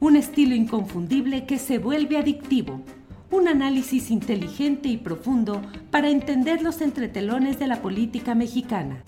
Un estilo inconfundible que se vuelve adictivo. Un análisis inteligente y profundo para entender los entretelones de la política mexicana.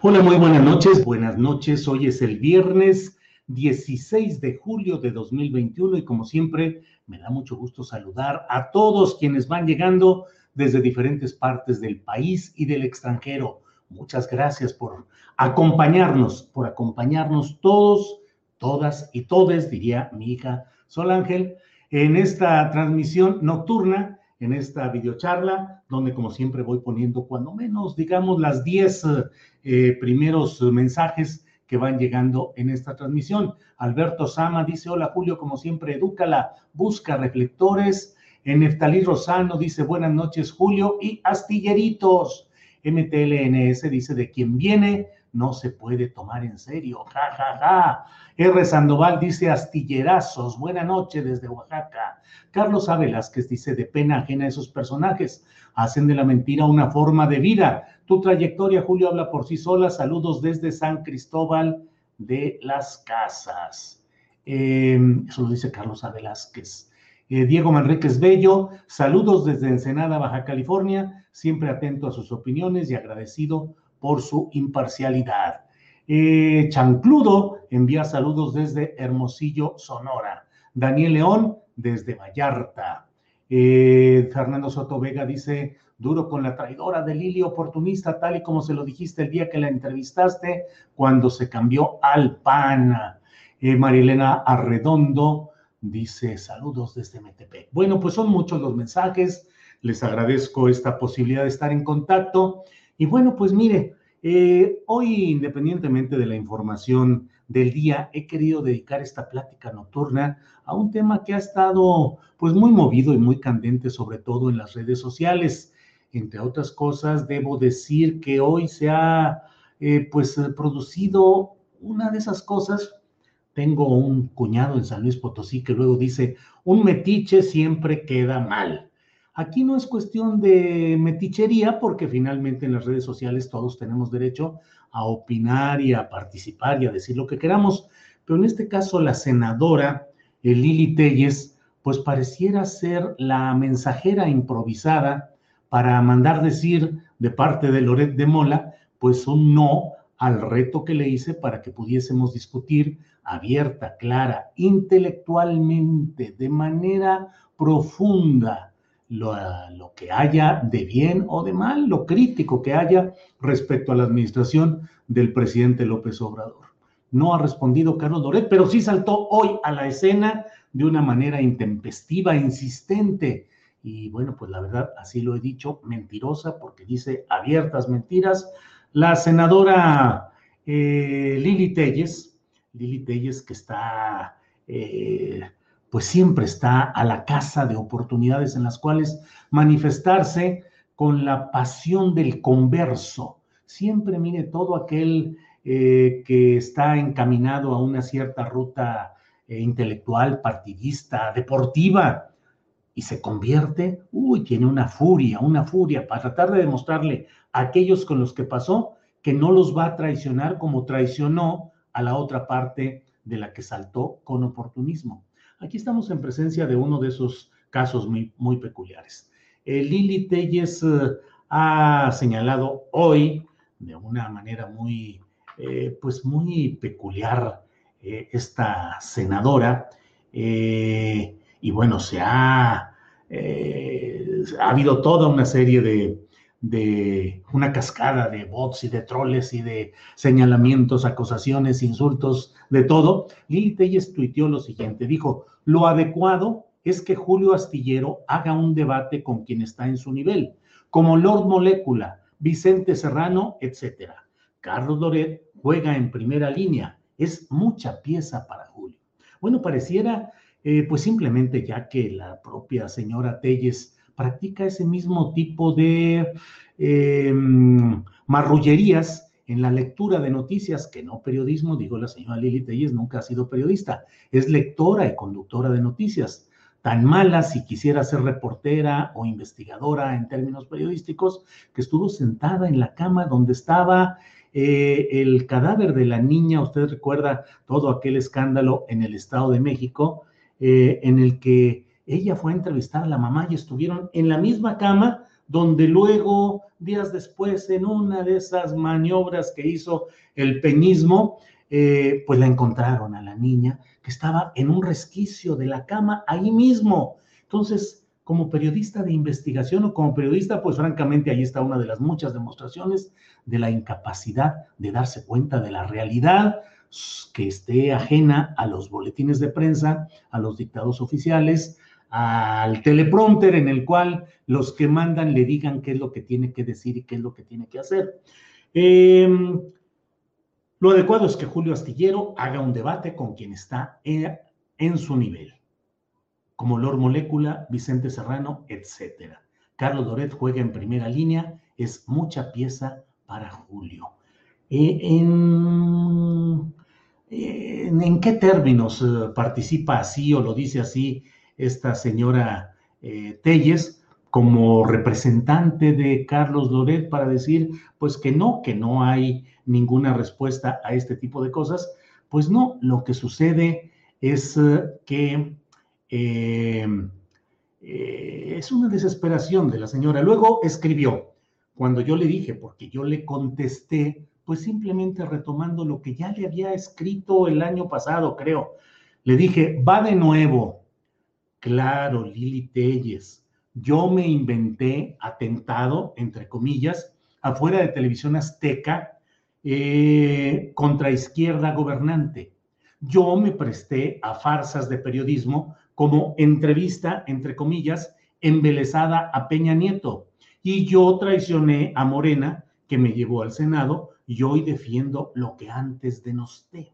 Hola, muy buenas noches. Buenas noches. Hoy es el viernes 16 de julio de 2021 y como siempre me da mucho gusto saludar a todos quienes van llegando desde diferentes partes del país y del extranjero. Muchas gracias por acompañarnos, por acompañarnos todos todas y todes, diría mi hija Sol Ángel, en esta transmisión nocturna, en esta videocharla, donde como siempre voy poniendo cuando menos, digamos, las 10 eh, primeros mensajes que van llegando en esta transmisión. Alberto Sama dice, hola Julio, como siempre, edúcala, busca reflectores. En Neftalí Rosano dice, buenas noches Julio y astilleritos. MTLNS dice, de quien viene no se puede tomar en serio. Ja, ja, ja. R. Sandoval dice astillerazos. Buena noche desde Oaxaca. Carlos A. Velázquez dice de pena ajena a esos personajes. Hacen de la mentira una forma de vida. Tu trayectoria, Julio, habla por sí sola. Saludos desde San Cristóbal de las Casas. Eh, eso lo dice Carlos A. Velázquez. Eh, Diego Manríquez Bello, saludos desde Ensenada, Baja California, siempre atento a sus opiniones y agradecido por su imparcialidad. Eh, Chancludo envía saludos desde Hermosillo, Sonora. Daniel León desde Vallarta. Eh, Fernando Soto Vega dice, duro con la traidora de Lili, oportunista, tal y como se lo dijiste el día que la entrevistaste, cuando se cambió al PAN. Eh, Marilena Arredondo dice, saludos desde Metepec. Bueno, pues son muchos los mensajes, les agradezco esta posibilidad de estar en contacto. Y bueno, pues mire, eh, hoy, independientemente de la información del día, he querido dedicar esta plática nocturna a un tema que ha estado pues muy movido y muy candente, sobre todo en las redes sociales. Entre otras cosas, debo decir que hoy se ha eh, pues producido una de esas cosas. Tengo un cuñado en San Luis Potosí que luego dice, un metiche siempre queda mal. Aquí no es cuestión de metichería, porque finalmente en las redes sociales todos tenemos derecho a opinar y a participar y a decir lo que queramos, pero en este caso la senadora Lili Telles, pues pareciera ser la mensajera improvisada para mandar decir de parte de Loret de Mola, pues un no al reto que le hice para que pudiésemos discutir abierta, clara, intelectualmente, de manera profunda, lo, que haya de bien o de mal, lo crítico que haya respecto a la administración del presidente López Obrador. No ha respondido Carlos Loret, pero sí saltó hoy a la escena de una manera intempestiva, insistente. Y bueno, pues la verdad, así lo he dicho, mentirosa, porque dice abiertas mentiras. La senadora eh, Lili Telles, Lili Telles que está eh, pues siempre está a la casa de oportunidades en las cuales manifestarse con la pasión del converso. Siempre mire todo aquel eh, que está encaminado a una cierta ruta eh, intelectual, partidista, deportiva, y se convierte, uy, tiene una furia, una furia para tratar de demostrarle a aquellos con los que pasó que no los va a traicionar como traicionó a la otra parte de la que saltó con oportunismo. Aquí estamos en presencia de uno de esos casos muy, muy peculiares. Eh, Lili Telles eh, ha señalado hoy de una manera muy, eh, pues muy peculiar esta senadora y bueno, se ha, ha habido toda una serie de, de una cascada de bots y de troles y de señalamientos, acusaciones, insultos, de todo, Lili Telles tuiteó lo siguiente, dijo, lo adecuado es que Julio Astillero haga un debate con quien está en su nivel, como Lord Molécula, Vicente Serrano, etc. Carlos Loret juega en primera línea, es mucha pieza para Julio. Bueno, pareciera eh, pues simplemente ya que la propia señora Telles practica ese mismo tipo de em, marrullerías en la lectura de noticias, que no periodismo, digo la señora Lili Telles nunca ha sido periodista, es lectora y conductora de noticias. Tan mala si quisiera ser reportera o investigadora en términos periodísticos, que estuvo sentada en la cama donde estaba eh, el cadáver de la niña, usted recuerda todo aquel escándalo en el Estado de México, eh, en el que ella fue a entrevistar a la mamá y estuvieron en la misma cama donde luego, días después, en una de esas maniobras que hizo el peñismo, eh, pues la encontraron a la niña que estaba en un resquicio de la cama ahí mismo. Entonces, como periodista de investigación o como periodista, pues francamente ahí está una de las muchas demostraciones de la incapacidad de darse cuenta de la realidad que esté ajena a los boletines de prensa, a los dictados oficiales, al teleprompter en el cual los que mandan le digan qué es lo que tiene que decir y qué es lo que tiene que hacer. Em, lo adecuado es que Julio Astillero haga un debate con quien está en, su nivel, como Lord Molécula, Vicente Serrano, etc. Carlos Doret juega en primera línea, es mucha pieza para Julio. Eh, en, en, qué términos eh, participa así o lo dice así esta señora eh, Telles como representante de Carlos Loret para decir, pues que no, que no hay ninguna respuesta a este tipo de cosas. Pues no, lo que sucede es eh, que eh, es una desesperación de la señora. Luego escribió, cuando yo le dije, porque yo le contesté, pues simplemente retomando lo que ya le había escrito el año pasado, creo. Le dije, va de nuevo, Claro, Lili Telles. Yo me inventé atentado, entre comillas, afuera de televisión azteca eh, contra izquierda gobernante. Yo me presté a farsas de periodismo como entrevista, entre comillas, embelezada a Peña Nieto. Y yo traicioné a Morena, que me llevó al Senado, y hoy defiendo lo que antes denosté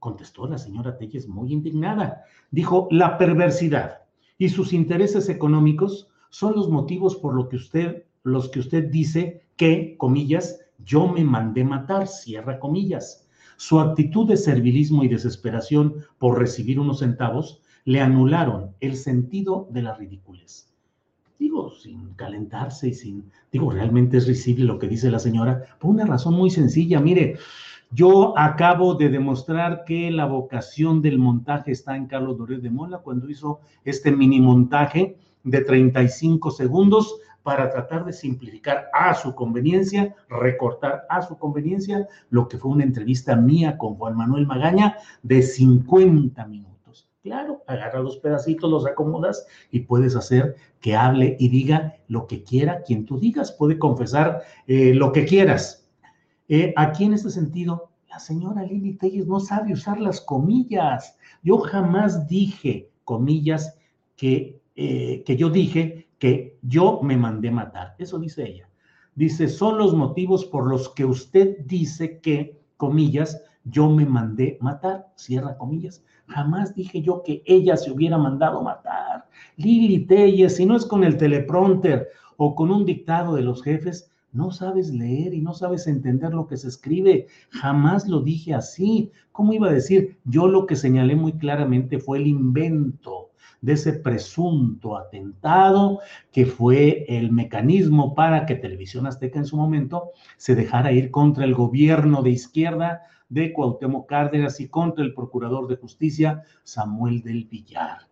contestó la señora Telles muy indignada. Dijo, la perversidad y sus intereses económicos son los motivos por lo que usted, los que usted dice que, comillas, yo me mandé matar, cierra comillas. Su actitud de servilismo y desesperación por recibir unos centavos le anularon el sentido de la ridiculez. Digo, sin calentarse y sin, digo, realmente es risible lo que dice la señora, por una razón muy sencilla. Mire, yo acabo de demostrar que la vocación del montaje está en Carlos Dorés de Mola cuando hizo este mini montaje de 35 segundos para tratar de simplificar a su conveniencia, recortar a su conveniencia lo que fue una entrevista mía con Juan Manuel Magaña de 50 minutos. Claro, agarra los pedacitos, los acomodas y puedes hacer que hable y diga lo que quiera quien tú digas, puede confesar eh, lo que quieras eh, aquí en este sentido, la señora Lili Telles no sabe usar las comillas. Yo jamás dije, comillas, que, eh, que yo dije que yo me mandé matar. Eso dice ella. Dice, son los motivos por los que usted dice que, comillas, yo me mandé matar, cierra comillas. Jamás dije yo que ella se hubiera mandado matar. Lili Telles, si no es con el teleprompter o con un dictado de los jefes, no sabes leer y no sabes entender lo que se escribe. Jamás lo dije así. ¿Cómo iba a decir? Yo lo que señalé muy claramente fue el invento. de ese presunto atentado que fue el mecanismo para que Televisión Azteca en su momento se dejara ir contra el gobierno de izquierda de Cuauhtémoc Cárdenas y contra el procurador de justicia Samuel del Villar.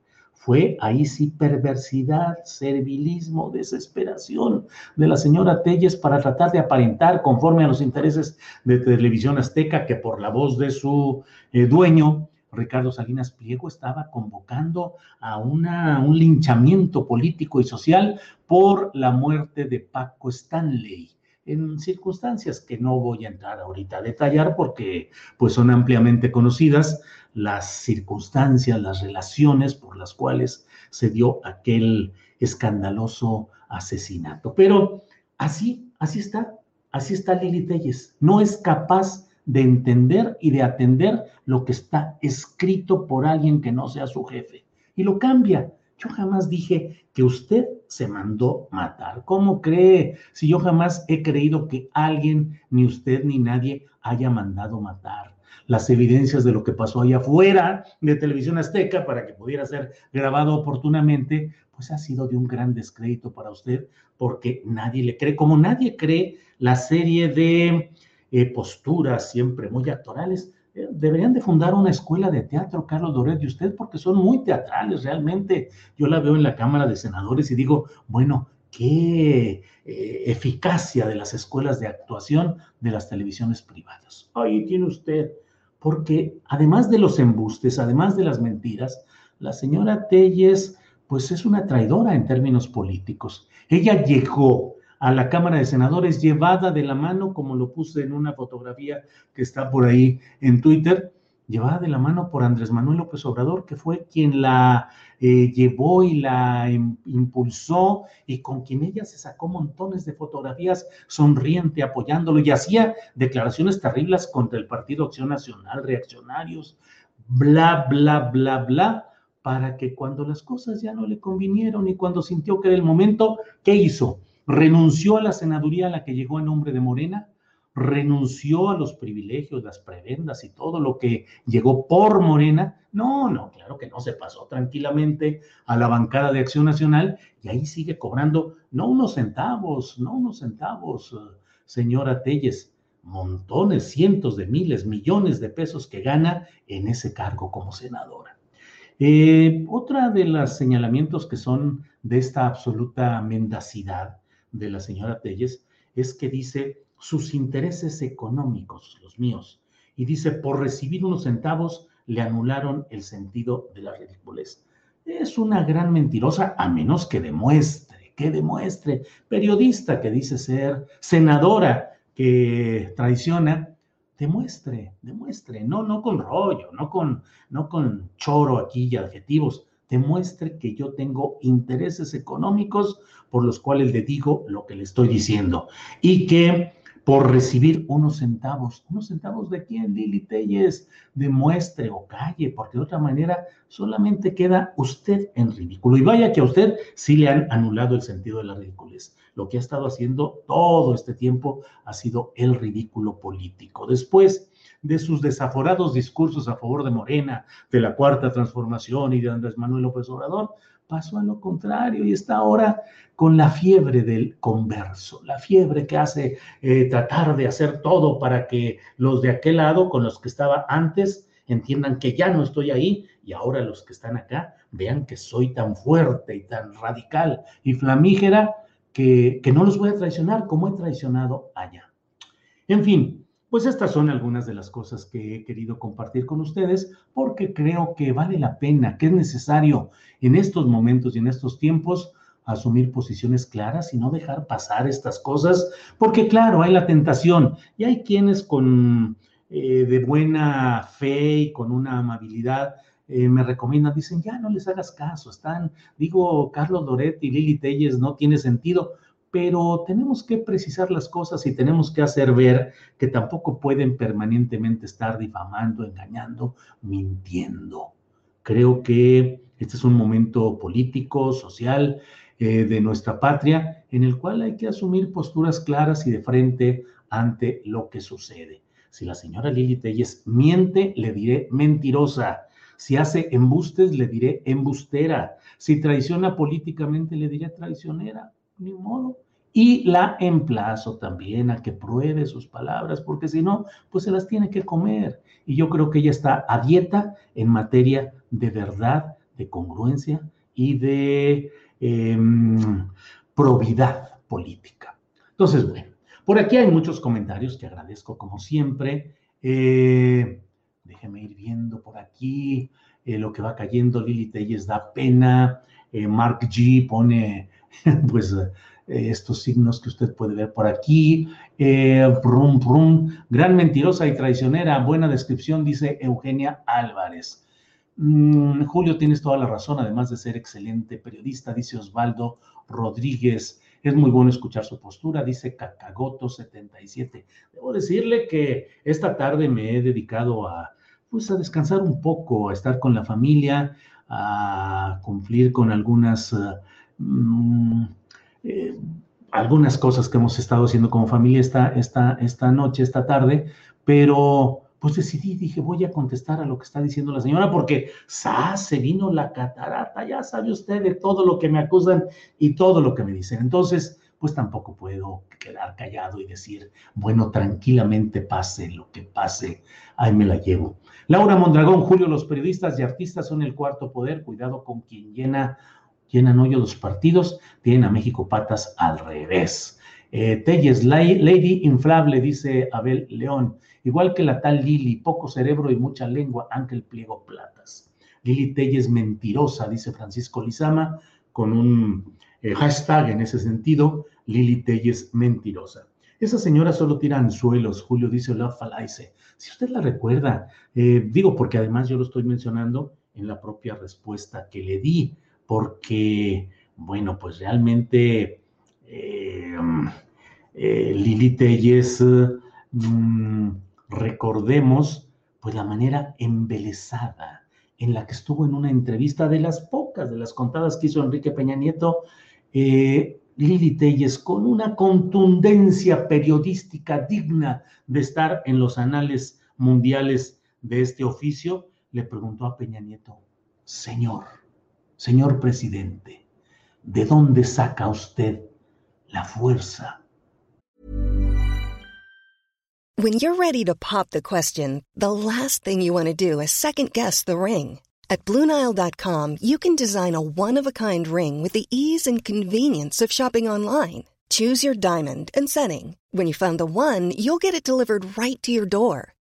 Fue ahí sí perversidad, servilismo, desesperación de la señora Telles para tratar de aparentar conforme a los intereses de Televisión Azteca que por la voz de su eh, dueño Ricardo Salinas Pliego estaba convocando a una, un linchamiento político y social por la muerte de Paco Stanley en circunstancias que no voy a entrar ahorita a detallar porque pues son ampliamente conocidas las circunstancias, las relaciones por las cuales se dio aquel escandaloso asesinato. Pero así, así está, así está Lili Telles. No es capaz de entender y de atender lo que está escrito por alguien que no sea su jefe. Y lo cambia. Yo jamás dije que usted se mandó matar. ¿Cómo cree? Si yo jamás he creído que alguien, ni usted ni nadie, haya mandado matar. Las evidencias de lo que pasó allá afuera de Televisión Azteca para que pudiera ser grabado oportunamente, pues ha sido de un gran descrédito para usted porque nadie le cree, como nadie cree la serie de eh, posturas siempre muy actorales. Deberían de fundar una escuela de teatro, Carlos Doret, y usted, porque son muy teatrales realmente. Yo la veo en la Cámara de Senadores y digo, bueno, qué eh, eficacia de las escuelas de actuación de las televisiones privadas. Ahí tiene usted, porque además de los embustes, además de las mentiras, la señora Telles, pues es una traidora en términos políticos. Ella llegó a la Cámara de Senadores llevada de la mano, como lo puse en una fotografía que está por ahí en Twitter, llevada de la mano por Andrés Manuel López Obrador, que fue quien la eh, llevó y la impulsó y con quien ella se sacó montones de fotografías sonriente, apoyándolo y hacía declaraciones terribles contra el Partido Acción Nacional, reaccionarios, bla, bla, bla, bla, para que cuando las cosas ya no le convinieron y cuando sintió que era el momento, ¿qué hizo? Renunció a la senaduría a la que llegó en nombre de Morena, renunció a los privilegios, las prebendas y todo lo que llegó por Morena. No, no, claro que no, se pasó tranquilamente a la bancada de Acción Nacional y ahí sigue cobrando, no unos centavos, no unos centavos, señora Telles, montones, cientos de miles, millones de pesos que gana en ese cargo como senadora. Eh, otra de los señalamientos que son de esta absoluta mendacidad de la señora Telles es que dice sus intereses económicos, los míos, y dice por recibir unos centavos le anularon el sentido de la ridiculez. Es una gran mentirosa, a menos que demuestre, que demuestre, periodista que dice ser, senadora que traiciona, demuestre, demuestre, no, no con rollo, no con, no con choro aquí y adjetivos, demuestre que yo tengo intereses económicos por los cuales le digo lo que le estoy diciendo y que por recibir unos centavos, unos centavos de quién, Lili Telles, demuestre o calle, porque de otra manera solamente queda usted en ridículo. Y vaya que a usted sí le han anulado el sentido de la ridiculez. Lo que ha estado haciendo todo este tiempo ha sido el ridículo político. Después, de sus desaforados discursos a favor de Morena, de la Cuarta Transformación y de Andrés Manuel López Obrador, pasó a lo contrario y está ahora con la fiebre del converso, la fiebre que hace eh, tratar de hacer todo para que los de aquel lado, con los que estaba antes, entiendan que ya no estoy ahí y ahora los que están acá vean que soy tan fuerte y tan radical y flamígera que, que no los voy a traicionar como he traicionado allá. En fin, pues estas son algunas de las cosas que he querido compartir con ustedes porque creo que vale la pena, que es necesario en estos momentos y en estos tiempos asumir posiciones claras y no dejar pasar estas cosas, porque claro, hay la tentación y hay quienes con eh, de buena fe y con una amabilidad eh, me recomiendan, dicen, ya no les hagas caso, están, digo, Carlos Loret y Lili Telles no tiene sentido pero tenemos que precisar las cosas y tenemos que hacer ver que tampoco pueden permanentemente estar difamando, engañando, mintiendo. Creo que este es un momento político, social eh, de nuestra patria en el cual hay que asumir posturas claras y de frente ante lo que sucede. Si la señora Lili Telles miente, le diré mentirosa. Si hace embustes, le diré embustera. Si traiciona políticamente, le diré traicionera. Ni modo. Y la emplazo también a que pruebe sus palabras, porque si no, pues se las tiene que comer. Y yo creo que ella está a dieta en materia de verdad, de congruencia y de em, probidad política. Entonces, bueno, por aquí hay muchos comentarios que agradezco como siempre. Eh, déjeme ir viendo por aquí eh, lo que va cayendo. Lili Telles da pena. Eh, Mark G pone, pues, eh, estos signos que usted puede ver por aquí. Eh, gran mentirosa y traicionera, buena descripción, dice Eugenia Álvarez. Mm, Julio, tienes toda la razón, además de ser excelente periodista, dice Osvaldo Rodríguez. Es muy bueno escuchar su postura, dice Cacagoto77. Debo decirle que esta tarde me he dedicado a, pues, a descansar un poco, a estar con la familia, a cumplir con algunas... Mm, eh, algunas cosas que hemos estado haciendo como familia esta, esta, esta noche, esta tarde, pero pues decidí, dije, voy a contestar a lo que está diciendo la señora, porque se vino la catarata, ya sabe usted de todo lo que me acusan y todo lo que me dicen. Entonces, pues tampoco puedo quedar callado y decir, bueno, tranquilamente pase lo que pase, ahí me la llevo. Laura Mondragón, Julio, los periodistas y artistas son el cuarto poder, cuidado con quien llena llenan hoyo los partidos, tienen a México patas al revés. Eh, Telles, Lady Inflable, dice Abel León, igual que la tal Lili, poco cerebro y mucha lengua, Ángel Pliego Platas. Lili Telles mentirosa, dice Francisco Lizama, con un eh, hashtag en ese sentido, Lili Telles mentirosa. Esa señora solo tira anzuelos, Julio dice Love Falaise. Si usted la recuerda, eh, digo porque además yo lo estoy mencionando en la propia respuesta que le di porque, bueno, pues realmente eh, eh, Lili Telles, mm, recordemos, pues la manera embelesada en la que estuvo en una entrevista de las pocas, de las contadas que hizo Enrique Peña Nieto, eh, Lili Telles, con una contundencia periodística digna de estar en los anales mundiales de este oficio, le preguntó a Peña Nieto, Señor, Señor presidente, ¿de dónde saca usted la fuerza? When you're ready to pop the question, the last thing you want to do is second guess the ring. At Bluenile.com, you can design a one-of-a-kind ring with the ease and convenience of shopping online. Choose your diamond and setting. When you find the one, you'll get it delivered right to your door.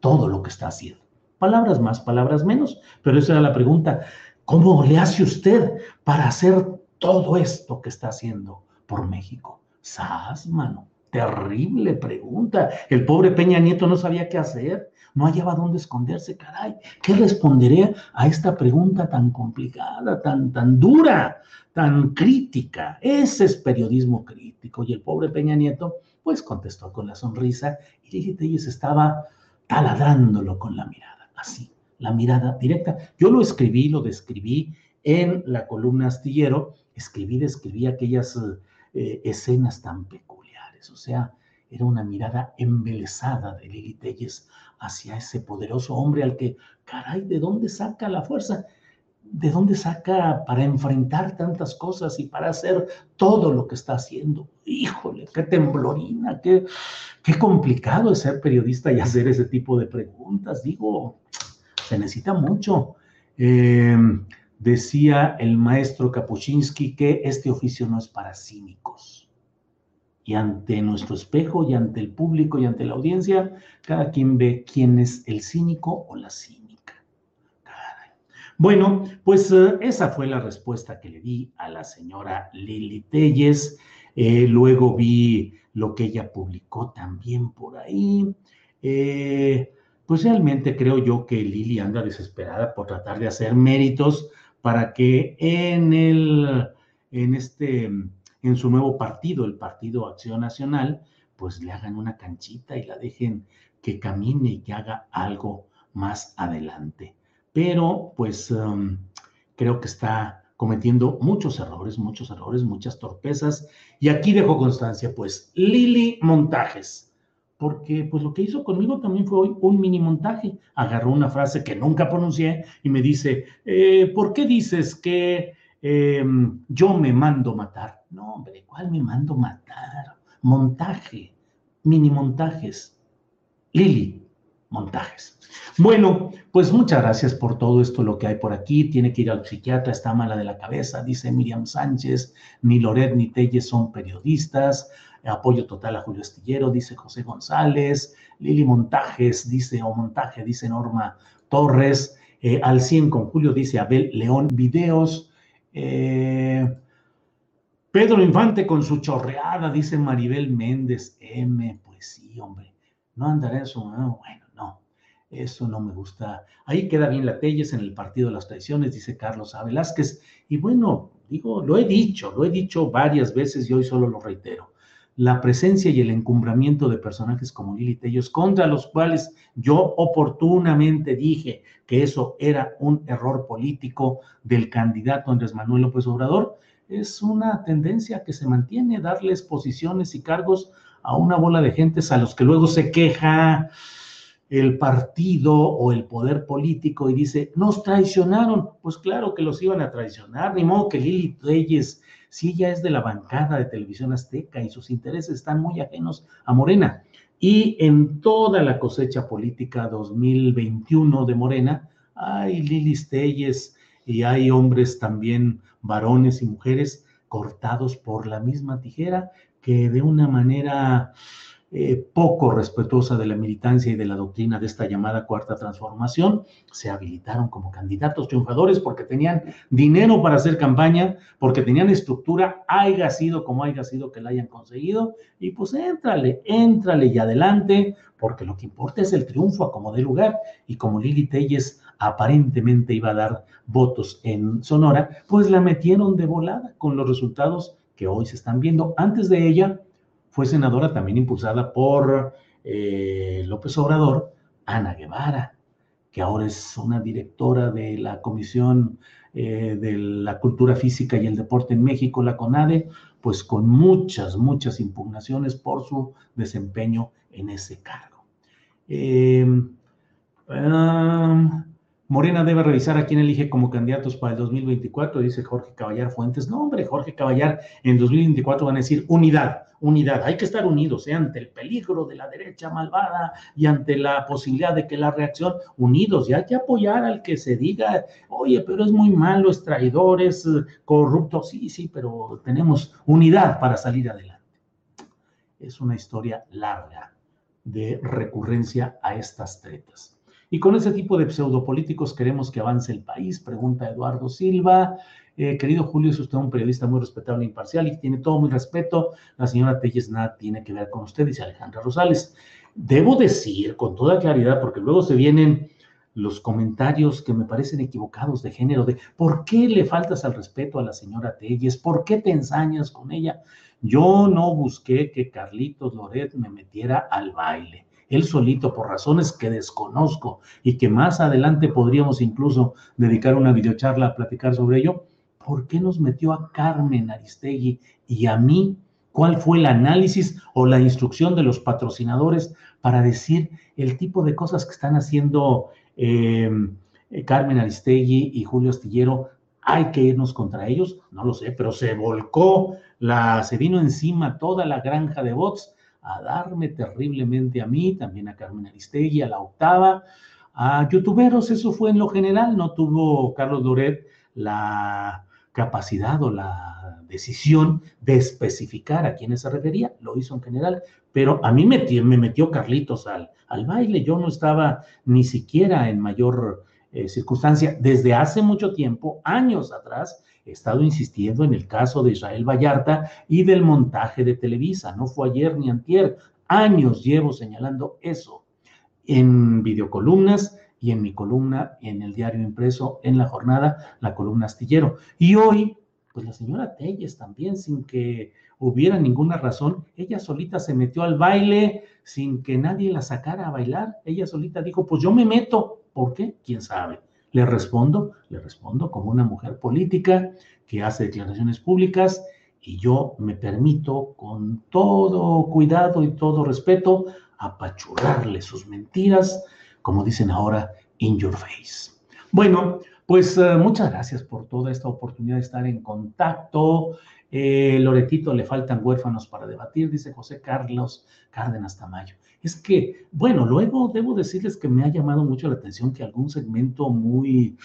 todo lo que está haciendo. Palabras más, palabras menos, pero esa era la pregunta. ¿Cómo le hace usted para hacer todo esto que está haciendo por México? Sas, mano. Terrible pregunta. El pobre Peña Nieto no sabía qué hacer, no hallaba dónde esconderse, caray. ¿Qué responderé a esta pregunta tan complicada, tan, tan dura, tan crítica? Ese es periodismo crítico. Y el pobre Peña Nieto, pues contestó con la sonrisa y Lili Telles estaba taladrándolo con la mirada, así, la mirada directa. Yo lo escribí, lo describí en la columna astillero, escribí, describí aquellas eh, escenas tan peculiares, o sea, era una mirada embelesada de Lili Telles hacia ese poderoso hombre al que, caray, ¿de dónde saca la fuerza? ¿De dónde saca para enfrentar tantas cosas y para hacer todo lo que está haciendo? Híjole, qué temblorina, qué, qué complicado es ser periodista y hacer ese tipo de preguntas. Digo, se necesita mucho. Em, decía el maestro Kapuscinski que este oficio no es para cínicos. y ante nuestro espejo y ante el público y ante la audiencia, cada quien ve quién es el cínico o la cínica. Bueno, pues eh, esa fue la respuesta que le di a la señora Lili Telles. Eh, luego vi lo que ella publicó también por ahí. Eh, pues realmente creo yo que Lili anda desesperada por tratar de hacer méritos para que en el, en este, en su nuevo partido, el Partido Acción Nacional, pues le hagan una canchita y la dejen que camine y que haga algo más adelante. Pero pues um, creo que está cometiendo muchos errores, muchos errores, muchas torpezas. Y aquí dejo constancia, pues, Lili Montajes, porque pues lo que hizo conmigo también fue hoy un mini montaje. Agarró una frase que nunca pronuncié y me dice, eh, ¿por qué dices que em, yo me mando matar? No, hombre, ¿cuál me mando matar? Montaje, mini montajes. Lili, montajes. Bueno, pues muchas gracias por todo esto, lo que hay por aquí. Tiene que ir al psiquiatra, está mala de la cabeza, dice Miriam Sánchez. Ni Loret ni Telles son periodistas. Apoyo total a Julio Estillero, dice José González. Lili Montajes, dice, o Montaje, dice Norma Torres. Eh, al 100 con Julio, dice Abel León Videos. Eh, Pedro Infante con su chorreada, dice Maribel Méndez M. Pues sí, hombre, no andaré en su. bueno, no, eso no me gusta. Ahí queda bien la Telles en el Partido de las Tradiciones, dice Carlos A. Velázquez. Y bueno, digo, lo he dicho, lo he dicho varias veces y hoy solo lo reitero la presencia y el encumbramiento de personajes como Lili Tellos, contra los cuales yo oportunamente dije que eso era un error político del candidato Andrés Manuel López Obrador, es una tendencia que se mantiene, darles posiciones y cargos a una bola de gentes a los que luego se queja el partido o el poder político y dice, nos traicionaron. Pues claro que los iban a traicionar, ni modo que Lili Reyes si ella es de la bancada de televisión azteca y sus intereses están muy ajenos a Morena. Y en toda la cosecha política 2021 de Morena, hay Lilis Telles y hay hombres también, varones y mujeres, cortados por la misma tijera, que de una manera eh, poco respetuosa de la militancia y de la doctrina de esta llamada cuarta transformación, se habilitaron como candidatos triunfadores porque tenían dinero para hacer campaña, porque tenían estructura, haya sido como haya sido que la hayan conseguido, y pues éntrale, éntrale y adelante, porque lo que importa es el triunfo a como de lugar, y como Lili Telles aparentemente iba a dar votos en Sonora, pues la metieron de volada con los resultados que hoy se están viendo. Antes de ella, fue senadora también impulsada por eh, López Obrador, Ana Guevara, que ahora es una directora de la Comisión eh, de la Cultura Física y el Deporte en México, la CONADE, pues con muchas, muchas impugnaciones por su desempeño en ese cargo. Eh, Morena debe revisar a quién elige como candidatos para el 2024, dice Jorge Caballar Fuentes. No, hombre, Jorge Caballar, en 2024 van a decir unidad, unidad. Hay que estar unidos ¿eh? ante el peligro de la derecha malvada y ante la posibilidad de que la reacción, unidos. Y hay que apoyar al que se diga, oye, pero es muy malo, es traidor, es eh, corrupto. Sí, sí, pero tenemos unidad para salir adelante. Es una historia larga de recurrencia a estas tretas. Y con ese tipo de pseudopolíticos queremos que avance el país, pregunta Eduardo Silva. Eh, querido Julio, es usted un periodista muy respetable e imparcial y tiene todo mi respeto. La señora Telles nada tiene que ver con usted, dice Alejandra Rosales. Debo decir con toda claridad, porque luego se vienen los comentarios que me parecen equivocados de género, de por qué le faltas al respeto a la señora Telles, por qué te ensañas con ella. Yo no busqué que Carlitos Loret me metiera al baile él solito por razones que desconozco y que más adelante podríamos incluso dedicar una videocharla a platicar sobre ello, ¿por qué nos metió a Carmen Aristegui y a mí? ¿Cuál fue el análisis o la instrucción de los patrocinadores para decir el tipo de cosas que están haciendo em, Carmen Aristegui y Julio Astillero? ¿Hay que irnos contra ellos? No lo sé, pero se volcó, la, se vino encima toda la granja de bots a darme terriblemente a mí, también a Carmen Aristegui, a la octava, a youtuberos, eso fue en lo general, no tuvo Carlos Loret la capacidad o la decisión de especificar a quiénes se refería, lo hizo en general, pero a mí me, me metió Carlitos al, al baile, yo no estaba ni siquiera en mayor eh, circunstancia. Desde hace mucho tiempo, años atrás, he estado insistiendo en el caso de Israel Vallarta y del montaje de Televisa, no fue ayer ni antier, años llevo señalando eso en videocolumnas y en mi columna en el diario impreso en la jornada, la columna astillero. Y hoy, pues la señora Telles también, sin que hubiera ninguna razón, ella solita se metió al baile sin que nadie la sacara a bailar. Ella solita dijo, pues yo me meto. ¿Por qué? ¿Quién sabe? Le respondo, le respondo como una mujer política que hace declaraciones públicas y yo me permito con todo cuidado y todo respeto apachurrarle sus mentiras, como dicen ahora, in your face. Bueno, pues uh, muchas gracias por toda esta oportunidad de estar en contacto. Eh, Loretito, le faltan huérfanos para debatir, dice José Carlos Cárdenas Tamayo. Es que, bueno, luego debo decirles que me ha llamado mucho la atención que algún segmento muy,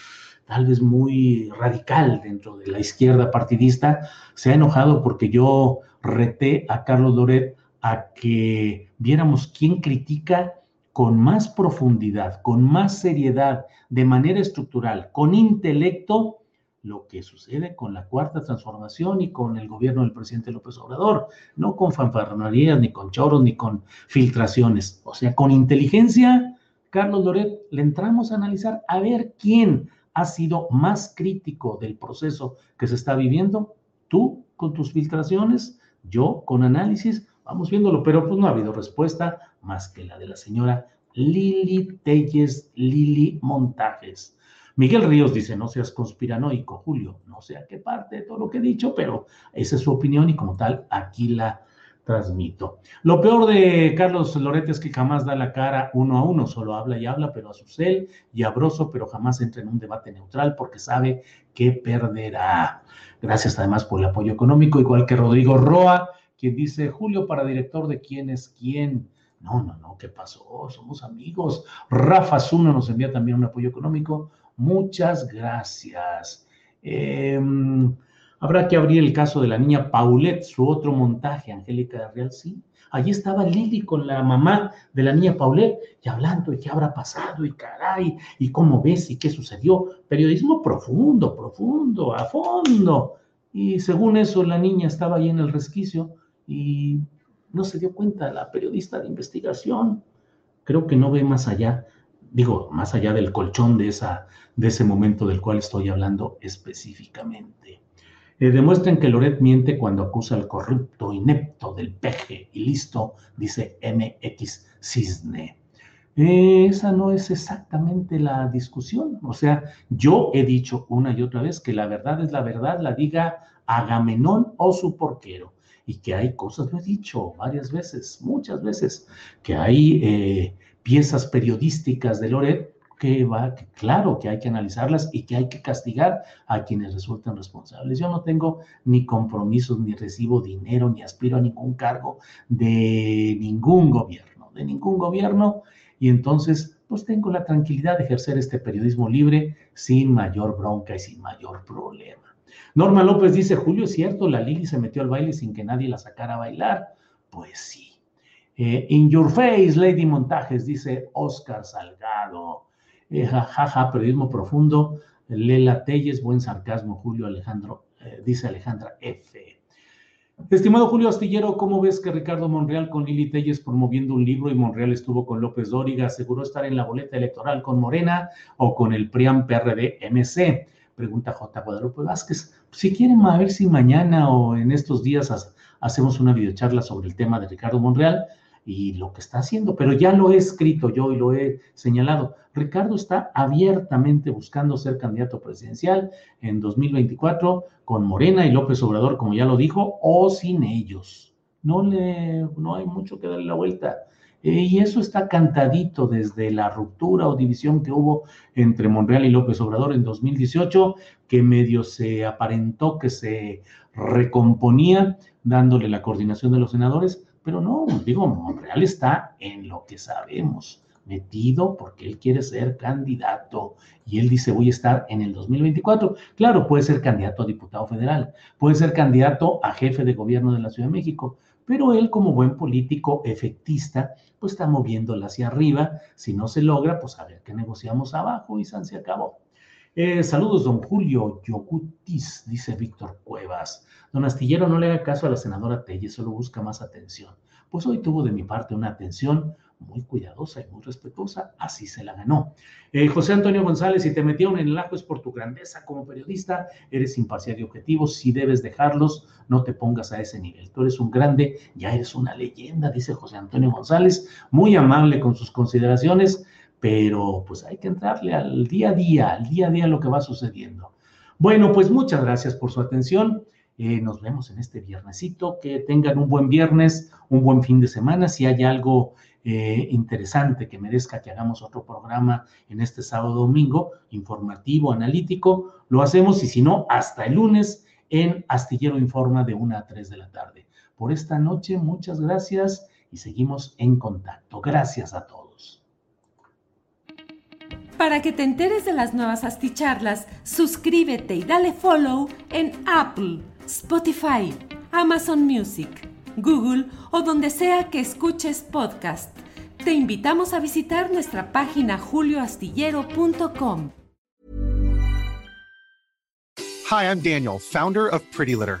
tal vez muy radical dentro de la izquierda partidista se ha enojado porque yo reté a Carlos Loret a que viéramos quién critica con más profundidad, con más seriedad, de manera estructural, con intelecto, lo que sucede con la cuarta transformación y con el gobierno del presidente López Obrador, no con fanfarronerías, ni con choros, ni con filtraciones. O sea, con inteligencia, Carlos Loret, le entramos a analizar a ver quién ha sido más crítico del proceso que se está viviendo. Tú con tus filtraciones, yo con análisis, vamos viéndolo, pero pues no ha habido respuesta más que la de la señora Lili Telles, Lili Montajes. Miguel Ríos dice, no seas conspiranoico, Julio, no sé a qué parte de todo lo que he dicho, pero esa es su opinión y como tal, aquí la transmito. Lo peor de Carlos Loretes es que jamás da la cara uno a uno, solo habla y habla, pero a su cel y abroso, pero jamás entra en un debate neutral porque sabe que perderá. Gracias además por el apoyo económico, igual que Rodrigo Roa, quien dice, Julio, para director de quién es quién. No, no, no, ¿qué pasó? Somos amigos. Rafa Zuno nos envía también un apoyo económico. Muchas gracias. Em, habrá que abrir el caso de la niña Paulette, su otro montaje, Angélica Real, sí. Allí estaba Lili con la mamá de la niña Paulette y hablando de qué habrá pasado y caray, y cómo ves y qué sucedió. Periodismo profundo, profundo, a fondo. Y según eso, la niña estaba ahí en el resquicio y no se dio cuenta la periodista de investigación. Creo que no ve más allá digo, más allá del colchón de, esa, de ese momento del cual estoy hablando específicamente. Eh, demuestren que Loret miente cuando acusa al corrupto inepto del peje y listo, dice MX Cisne. Eh, esa no es exactamente la discusión. O sea, yo he dicho una y otra vez que la verdad es la verdad, la diga Agamenón o su porquero. Y que hay cosas, lo he dicho varias veces, muchas veces, que hay eh, piezas periodísticas de Loret que va, que claro que hay que analizarlas y que hay que castigar a quienes resulten responsables. Yo no tengo ni compromisos, ni recibo dinero, ni aspiro a ningún cargo de ningún gobierno, de ningún gobierno, y entonces pues tengo la tranquilidad de ejercer este periodismo libre sin mayor bronca y sin mayor problema. Norma López dice, Julio, es cierto, la Lili se metió al baile sin que nadie la sacara a bailar. Pues sí, eh, in your face, Lady Montajes, dice Oscar Salgado. Eh, jajaja, periodismo profundo. Lela Telles, buen sarcasmo, Julio Alejandro, eh, dice Alejandra F. Estimado Julio Astillero, ¿cómo ves que Ricardo Monreal con Lili Telles promoviendo un libro y Monreal estuvo con López Dóriga? ¿Aseguró estar en la boleta electoral con Morena o con el PRIAM PRD MC? Pregunta J. Guadalupe Vázquez. Si quieren, a ver si mañana o en estos días hacemos una videocharla sobre el tema de Ricardo Monreal y lo que está haciendo, pero ya lo he escrito yo y lo he señalado. Ricardo está abiertamente buscando ser candidato presidencial en 2024 con Morena y López Obrador, como ya lo dijo, o sin ellos. No, le, no hay mucho que darle la vuelta. Eh, y eso está cantadito desde la ruptura o división que hubo entre Monreal y López Obrador en 2018, que medio se aparentó que se recomponía dándole la coordinación de los senadores, pero no, digo, Monreal está en lo que sabemos, metido porque él quiere ser candidato y él dice voy a estar en el 2024. Claro, puede ser candidato a diputado federal, puede ser candidato a jefe de gobierno de la Ciudad de México, pero él como buen político efectista, pues está moviéndola hacia arriba. Si no se logra, pues a ver qué negociamos abajo y se acabó. Eh, saludos, don Julio Yogutis, dice Víctor Cuevas. Don Astillero, no le haga caso a la senadora Telle, solo busca más atención. Pues hoy tuvo de mi parte una atención muy cuidadosa y muy respetuosa, así se la ganó. Eh, José Antonio González, si te metieron en el ajo es por tu grandeza como periodista, eres imparcial y objetivo, si debes dejarlos, no te pongas a ese nivel. Tú eres un grande, ya eres una leyenda, dice José Antonio González, muy amable con sus consideraciones, pero pues hay que entrarle al día a día, al día a día lo que va sucediendo. Bueno, pues muchas gracias por su atención. Eh, nos vemos en este viernesito. Que tengan un buen viernes, un buen fin de semana. Si hay algo eh, interesante que merezca que hagamos otro programa en este sábado domingo, informativo, analítico, lo hacemos y si no, hasta el lunes en Astillero Informa de 1 a 3 de la tarde. Por esta noche, muchas gracias y seguimos en contacto. Gracias a todos. Para que te enteres de las nuevas asticharlas, suscríbete y dale follow en Apple, Spotify, Amazon Music, Google o donde sea que escuches podcast. Te invitamos a visitar nuestra página julioastillero.com. Hi, I'm Daniel, founder of Pretty Litter.